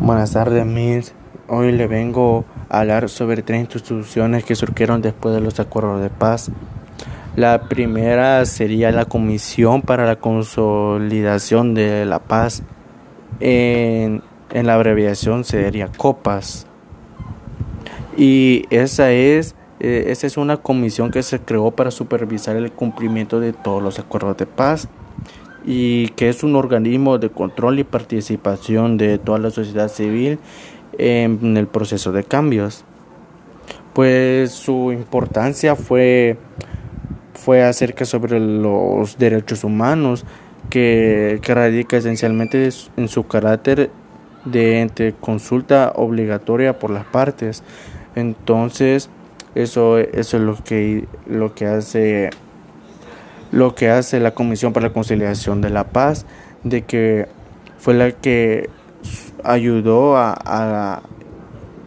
Buenas tardes, Miss. Hoy le vengo a hablar sobre tres instituciones que surgieron después de los acuerdos de paz. La primera sería la Comisión para la Consolidación de la Paz. En, en la abreviación sería COPAS. Y esa es, eh, esa es una comisión que se creó para supervisar el cumplimiento de todos los acuerdos de paz y que es un organismo de control y participación de toda la sociedad civil en el proceso de cambios. Pues su importancia fue, fue acerca sobre los derechos humanos que, que radica esencialmente en su carácter de consulta obligatoria por las partes. Entonces, eso, eso es lo que, lo que hace lo que hace la Comisión para la Conciliación de la Paz, de que fue la que ayudó a,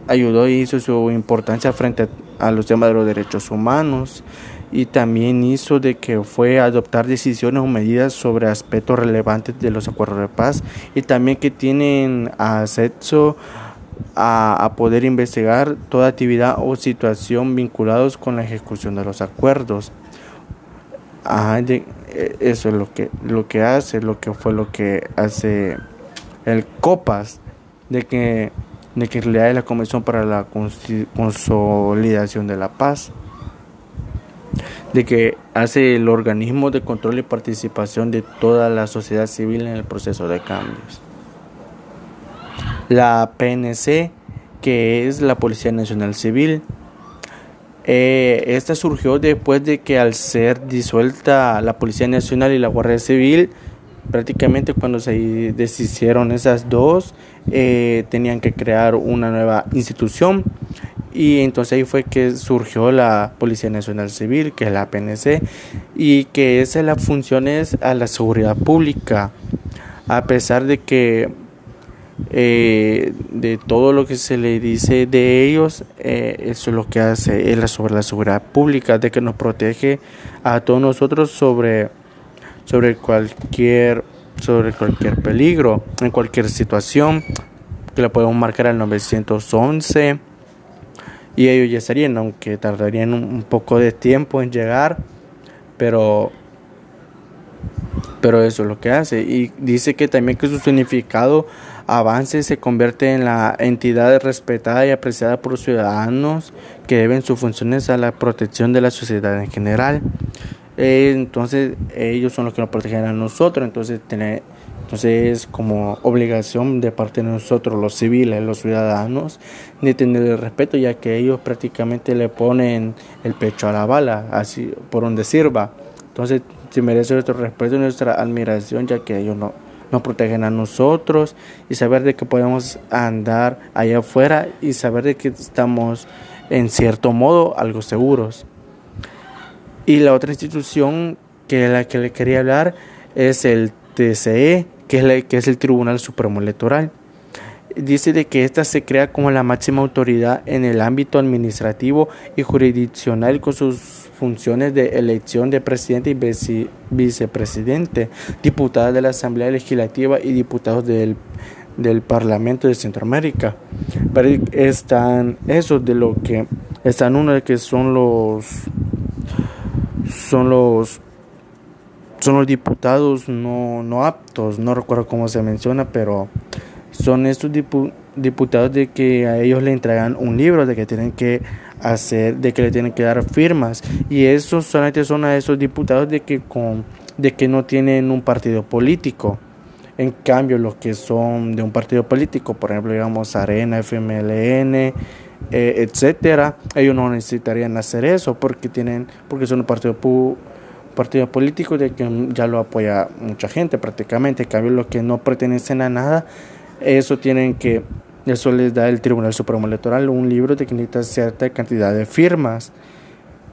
ayudó y hizo su importancia frente a, los temas de los derechos humanos y también hizo de que fue adoptar decisiones o medidas sobre aspectos relevantes de los acuerdos de paz y también que tienen acceso a, a, poder investigar toda actividad o situación vinculados con la ejecución de los acuerdos. E, eso es lo que, lo que hace, lo que fue lo que hace el COPAS, de que, de que realidad es la Comisión para la Consolidación de la Paz, de que hace el organismo de control y participación de toda la sociedad civil en el proceso de cambios. La PNC, que es la Policía Nacional Civil, eh, esta surgió después de que al ser disuelta la Policía Nacional y la Guardia Civil, prácticamente cuando se deshicieron esas dos, eh, tenían que crear una nueva institución. Y entonces ahí fue que surgió la Policía Nacional Civil, que es la PNC, y que esa la función es a la seguridad pública, a pesar de que eh, de todo lo que se le dice de ellos, eh, eso es lo que hace él sobre la seguridad pública, de que nos protege a todos nosotros sobre, sobre cualquier sobre cualquier peligro, en cualquier situación, que la podemos marcar al 911 y ellos ya estarían, aunque tardarían un poco de tiempo en llegar, pero pero eso es lo que hace y dice que también que su significado avance se convierte en la entidad respetada y apreciada por los ciudadanos que deben sus funciones a la protección de la sociedad en general. Eh, entonces ellos son los que nos protegen a nosotros, entonces tener, entonces como obligación de parte de nosotros los civiles, los ciudadanos, de tener el respeto ya que ellos prácticamente le ponen el pecho a la bala, así por donde sirva. Entonces si merece nuestro respeto y nuestra admiración ya que ellos no nos protegen a nosotros y saber de que podemos andar allá afuera y saber de que estamos en cierto modo algo seguros. Y la otra institución que la que le quería hablar es el TCE, que es, que es el Tribunal Supremo Electoral. Dice de que ésta se crea como la máxima autoridad en el ámbito administrativo y jurisdiccional con sus funciones de elección de presidente y vicepresidente, diputados de la Asamblea Legislativa y diputados del, del Parlamento de Centroamérica. Pero están esos de lo que están uno de que son los son los son los diputados no, no aptos, no recuerdo cómo se menciona, pero son estos diputados de que a ellos le entregan un libro, de que tienen que hacer, de que le tienen que dar firmas. Y esos solamente son a esos diputados de que, con, de que no tienen un partido político. En cambio, los que son de un partido político, por ejemplo, digamos Arena, FMLN, eh, etcétera, ellos no necesitarían hacer eso porque tienen, porque son un partido partido político de que ya lo apoya mucha gente prácticamente. En cambio, los que no pertenecen a nada, eso tienen que eso les da el Tribunal Supremo Electoral un libro de que necesita cierta cantidad de firmas.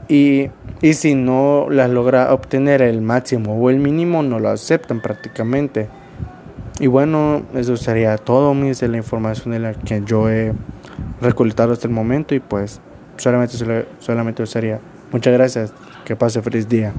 Y, y si no las logra obtener el máximo o el mínimo, no lo aceptan prácticamente. Y bueno, eso sería todo, mis de la información de la que yo he recolectado hasta el momento. Y pues solamente, solamente sería. Muchas gracias. Que pase feliz día.